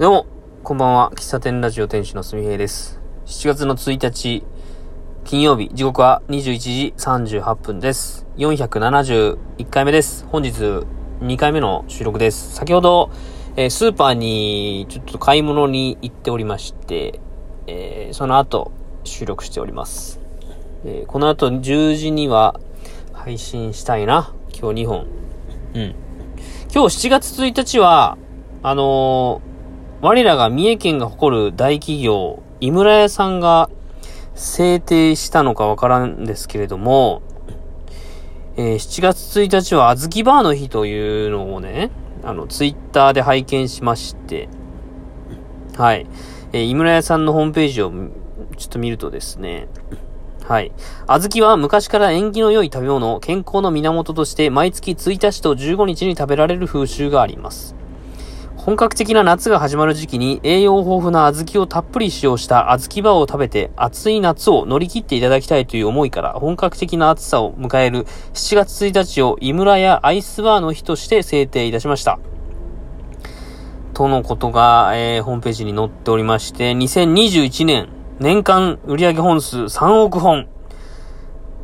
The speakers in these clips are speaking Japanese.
どうも、こんばんは。喫茶店ラジオ店主のすみへいです。7月の1日、金曜日、時刻は21時38分です。471回目です。本日2回目の収録です。先ほど、えースーパーにちょっと買い物に行っておりまして、えーその後収録しております。えーこの後10時には配信したいな。今日2本。うん。今日7月1日は、あのー我らが三重県が誇る大企業、井村屋さんが制定したのかわからんですけれども、えー7月1日は小豆バーの日というのをね、あの、ツイッターで拝見しまして、はい。えー井村屋さんのホームページをちょっと見るとですね、はい。小豆は昔から縁起の良い食べ物、健康の源として毎月1日と15日に食べられる風習があります。本格的な夏が始まる時期に栄養豊富な小豆をたっぷり使用した小豆バーを食べて暑い夏を乗り切っていただきたいという思いから本格的な暑さを迎える7月1日を井村屋アイスバーの日として制定いたしました。とのことが、えーホームページに載っておりまして、2021年年間売上本数3億本。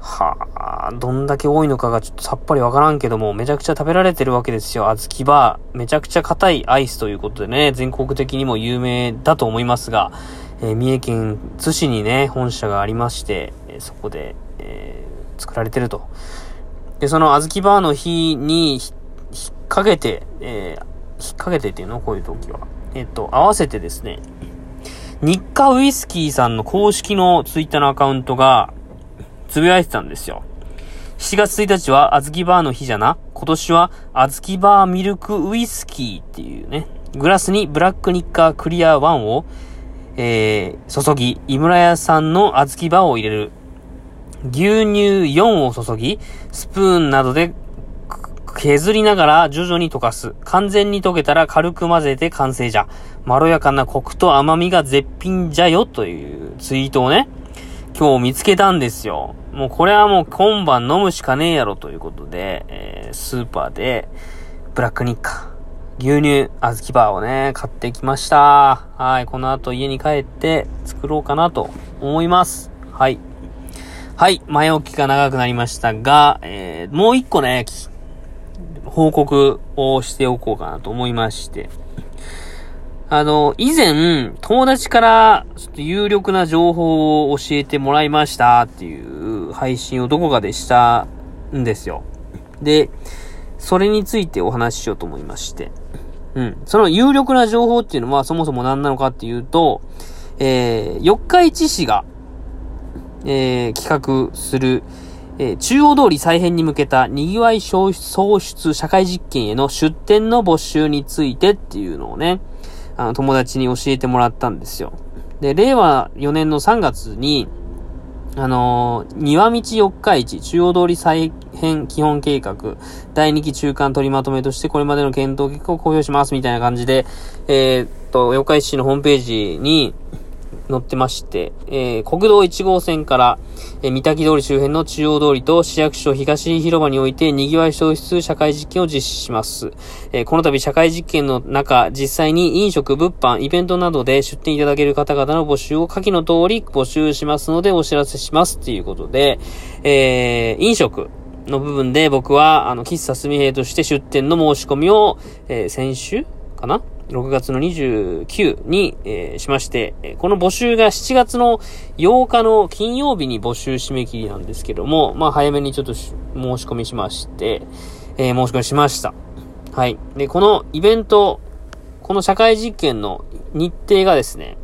はあ、どんだけ多いのかがちょっとさっぱりわからんけども、めちゃくちゃ食べられてるわけですよ。小豆バー。めちゃくちゃ硬いアイスということでね、全国的にも有名だと思いますが、えー三重県津市にね、本社がありまして、えそこで、えー作られてると。で、その小豆バーの日にひ引っ掛けて、えー引っ掛けてっていうの？こういう時は。えっ、と、合わせてですね、日課ウイスキーさんの公式のツイッターのアカウントが、つぶやいてたんですよ。7月1日は小豆バーの日じゃな。今年は小豆バーミルクウイスキーっていうね。グラスにブラックニッカークリア1を、えー、注ぎ、井村屋さんの小豆バーを入れる。牛乳4を注ぎ、スプーンなどで削りながら徐々に溶かす。完全に溶けたら軽く混ぜて完成じゃ。まろやかなコクと甘みが絶品じゃよというツイートをね、今日見つけたんですよ。もうこれはもう今晩飲むしかねえやろということで、えースーパーで、ブラックニッカ、牛乳、小豆バーをね、買ってきました。はい、この後家に帰って作ろうかなと思います。はい。はい、前置きが長くなりましたが、えーもう一個ね、報告をしておこうかなと思いまして。あの、以前、友達から、ちょっと有力な情報を教えてもらいましたっていう配信をどこかでしたんですよ。で、それについてお話ししようと思いまして。うん。その有力な情報っていうのはそもそも何なのかっていうと、えー、四日市市が、えー、企画する、えー中央通り再編に向けた賑わい創出社会実験への出展の募集についてっていうのをね、あの、友達に教えてもらったんですよ。で、令和4年の3月に、あのー庭道四日市中央通り再編基本計画第2期中間取りまとめとしてこれまでの検討結果を公表しますみたいな感じで、えーっと、四日市市のホームページに載ってまして、えー国道1号線から、えー三滝通り周辺の中央通りと市役所東広場において賑わい消出社会実験を実施します。えーこの度社会実験の中、実際に飲食、物販、イベントなどで出店いただける方々の募集を下記の通り募集しますのでお知らせしますっていうことで、えー飲食、の部分で僕は、あの、喫茶すみへとして出店の申し込みを、えー先週かな ?6 月の29に、えーしまして、この募集が7月の8日の金曜日に募集締め切りなんですけども、まあ早めにちょっとし申し込みしまして、えー申し込みしました。はい。で、このイベント、この社会実験の日程がですね、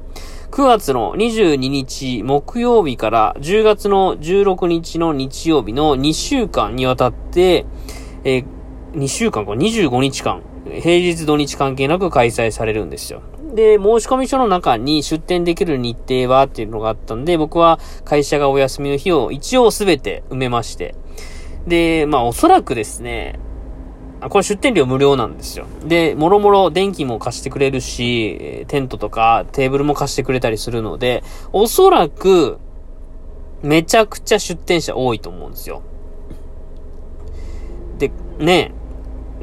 9月の22日木曜日から10月の16日の日曜日の2週間にわたって、えー2週間か、25日間、平日土日関係なく開催されるんですよ。で、申し込み書の中に出店できる日程はっていうのがあったんで、僕は会社がお休みの日を一応すべて埋めまして。で、まあおそらくですね、あこれ出店料無料なんですよ。で、もろもろ電気も貸してくれるし、テントとかテーブルも貸してくれたりするので、おそらく、めちゃくちゃ出店者多いと思うんですよ。で、ね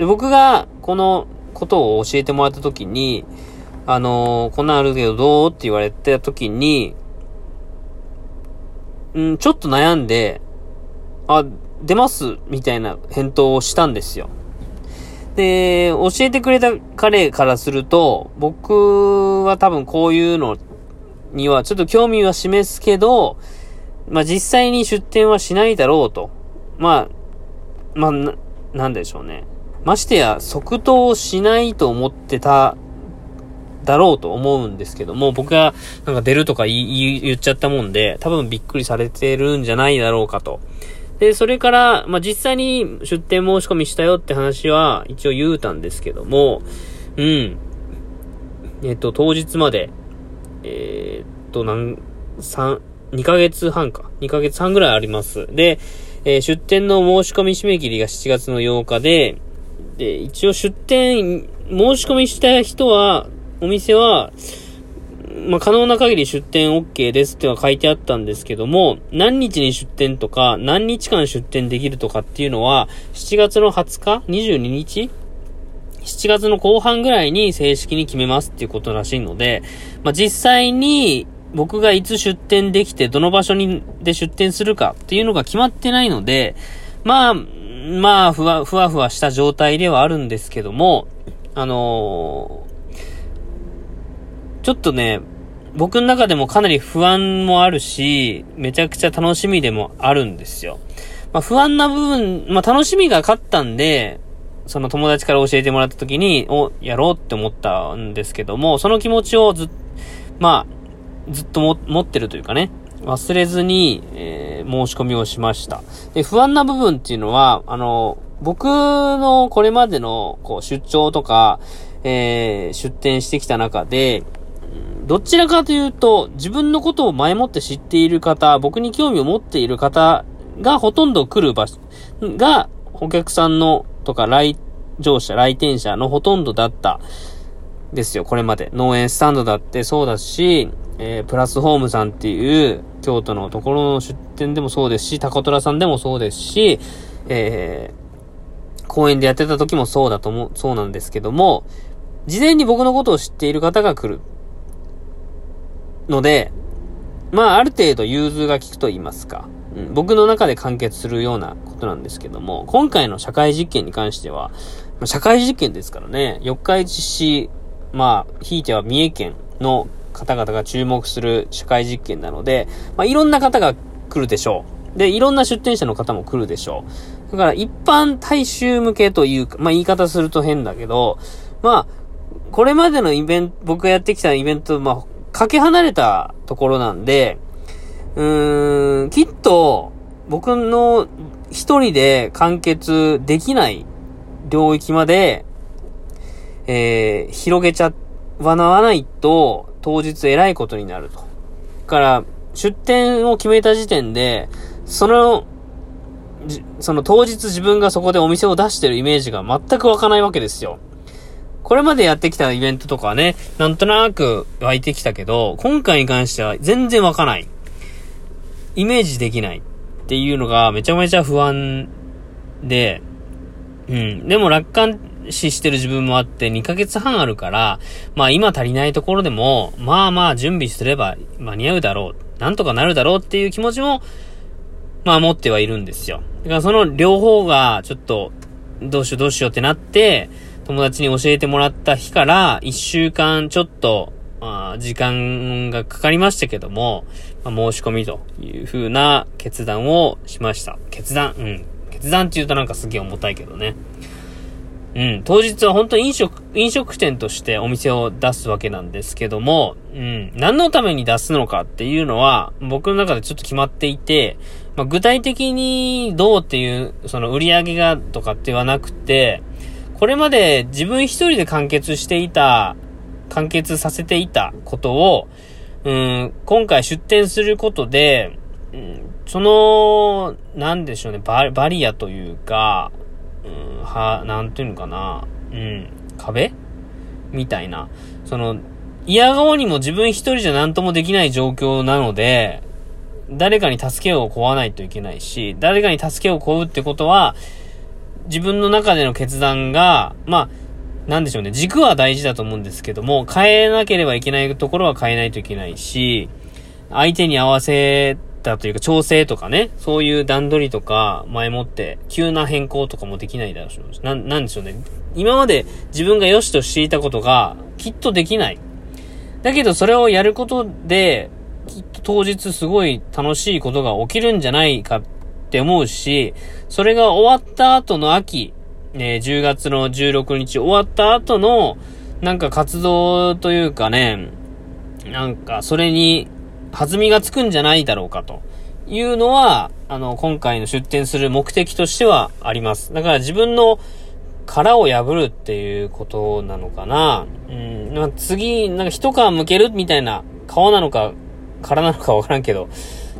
僕がこのことを教えてもらった時に、あのー、こんなんあるけどどうって言われた時に、うん、ちょっと悩んで、あ、出ますみたいな返答をしたんですよ。で、教えてくれた彼からすると、僕は多分こういうのにはちょっと興味は示すけど、まあ、実際に出店はしないだろうと。まあ、まあ、な、なんでしょうね。ましてや、即答しないと思ってた、だろうと思うんですけども、僕がなんか出るとか言っちゃったもんで、多分びっくりされてるんじゃないだろうかと。で、それから、まあ、実際に出店申し込みしたよって話は一応言うたんですけども、うん。えっと、当日まで、えー、っと、なん、三、2ヶ月半か。2ヶ月半ぐらいあります。で、えー、出店の申し込み締め切りが7月の8日で、で、一応出店、申し込みした人は、お店は、まあ、可能な限り出店 OK ですっては書いてあったんですけども、何日に出店とか、何日間出店できるとかっていうのは、7月の20日 ?22 日 ?7 月の後半ぐらいに正式に決めますっていうことらしいので、まあ、実際に僕がいつ出店できて、どの場所に、で出店するかっていうのが決まってないので、まあ、まあ、ふわ、ふわふわした状態ではあるんですけども、あのー、ちょっとね、僕の中でもかなり不安もあるし、めちゃくちゃ楽しみでもあるんですよ。まあ、不安な部分、まあ、楽しみが勝ったんで、その友達から教えてもらった時に、お、やろうって思ったんですけども、その気持ちをず、まあ、ずっと持ってるというかね、忘れずに、えー、申し込みをしました。で、不安な部分っていうのは、あの、僕のこれまでの、こう、出張とか、えー、出店してきた中で、どちらかというと、自分のことを前もって知っている方、僕に興味を持っている方がほとんど来る場所が、お客さんのとか来場者、来店者のほとんどだったですよ、これまで。農園スタンドだってそうだし、えー、プラスホームさんっていう京都のところの出店でもそうですし、タコトラさんでもそうですし、えー、公園でやってた時もそうだと思う、そうなんですけども、事前に僕のことを知っている方が来る。ので、まあ、ある程度融通が効くと言いますか、うん、僕の中で完結するようなことなんですけども、今回の社会実験に関しては、ま、社会実験ですからね、四日市市、まあ、ひいては三重県の方々が注目する社会実験なので、まあ、いろんな方が来るでしょう。で、いろんな出店者の方も来るでしょう。だから一般大衆向けというか、まあ言い方すると変だけど、まあ、これまでのイベント、僕がやってきたイベント、まあかけ離れたところなんで、うーん、きっと、僕の一人で完結できない領域まで、えー、広げちゃわないと、当日偉いことになると。だから、出店を決めた時点で、その、その当日自分がそこでお店を出してるイメージが全く湧かないわけですよ。これまでやってきたイベントとかね、なんとなく湧いてきたけど、今回に関しては全然湧かない。イメージできないっていうのがめちゃめちゃ不安で、うん。でも楽観視してる自分もあって2ヶ月半あるから、まあ今足りないところでも、まあまあ準備すれば間に合うだろう。なんとかなるだろうっていう気持ちも、まあ持ってはいるんですよ。だからその両方がちょっと、どうしようどうしようってなって、友達に教えてもらった日から1週間ちょっと、あ、時間がかかりましたけども、まあ、申し込みという風な決断をしました。決断うん。決断って言うとなんかすげえ重たいけどね。うん。当日は本当に飲食、飲食店としてお店を出すわけなんですけども、うん。何のために出すのかっていうのは、僕の中でちょっと決まっていて、まあ、具体的にどうっていう、その売り上げがとかってはなくて、これまで自分一人で完結していた、完結させていたことを、うん、今回出展することで、うん、その、なんでしょうね、バリアというか、うん、は、なんていうのかな、うん、壁みたいな。その、嫌顔にも自分一人じゃ何ともできない状況なので、誰かに助けを請わないといけないし、誰かに助けを請うってことは、自分の中での決断が、まあ、なんでしょうね、軸は大事だと思うんですけども、変えなければいけないところは変えないといけないし、相手に合わせたというか調整とかね、そういう段取りとか前もって急な変更とかもできないだろうし、な、なんでしょうね。今まで自分が良しとしていたことがきっとできない。だけどそれをやることで、きっと当日すごい楽しいことが起きるんじゃないかって思うし、それが終わった後の秋、ね、10月の16日終わった後の、なんか活動というかね、なんかそれに弾みがつくんじゃないだろうかというのは、あの、今回の出展する目的としてはあります。だから自分の殻を破るっていうことなのかな。うん、まあ、次、なんか一皮むけるみたいな顔なのか、殻なのかわからんけど、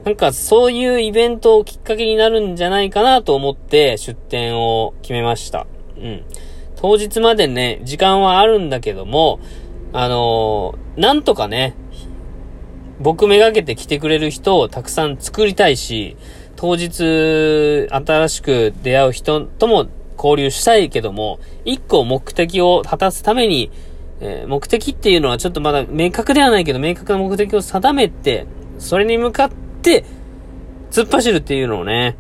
なんかそういうイベントをきっかけになるんじゃないかなと思って出店を決めました。うん。当日までね、時間はあるんだけども、あのー、なんとかね、僕めがけて来てくれる人をたくさん作りたいし、当日新しく出会う人とも交流したいけども、一個目的を果たすために、えー、目的っていうのはちょっとまだ明確ではないけど、明確な目的を定めて、それに向かって、突っ走るっていうのをね、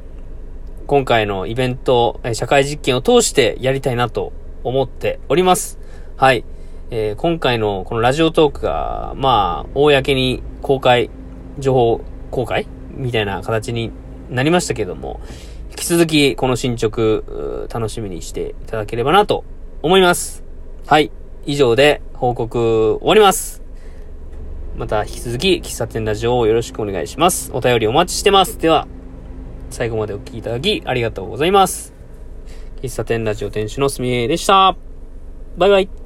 今回のイベント、社会実験を通してやりたいなと思っております。はい。えー、今回のこのラジオトークが、まあ、公に公開、情報公開みたいな形になりましたけども、引き続きこの進捗、楽しみにしていただければなと思います。はい。以上で報告終わります。また引き続き、喫茶店ラジオをよろしくお願いします。お便りお待ちしてます。では、最後までお聴きいただきありがとうございます。喫茶店ラジオ店主のすみえでした。バイバイ。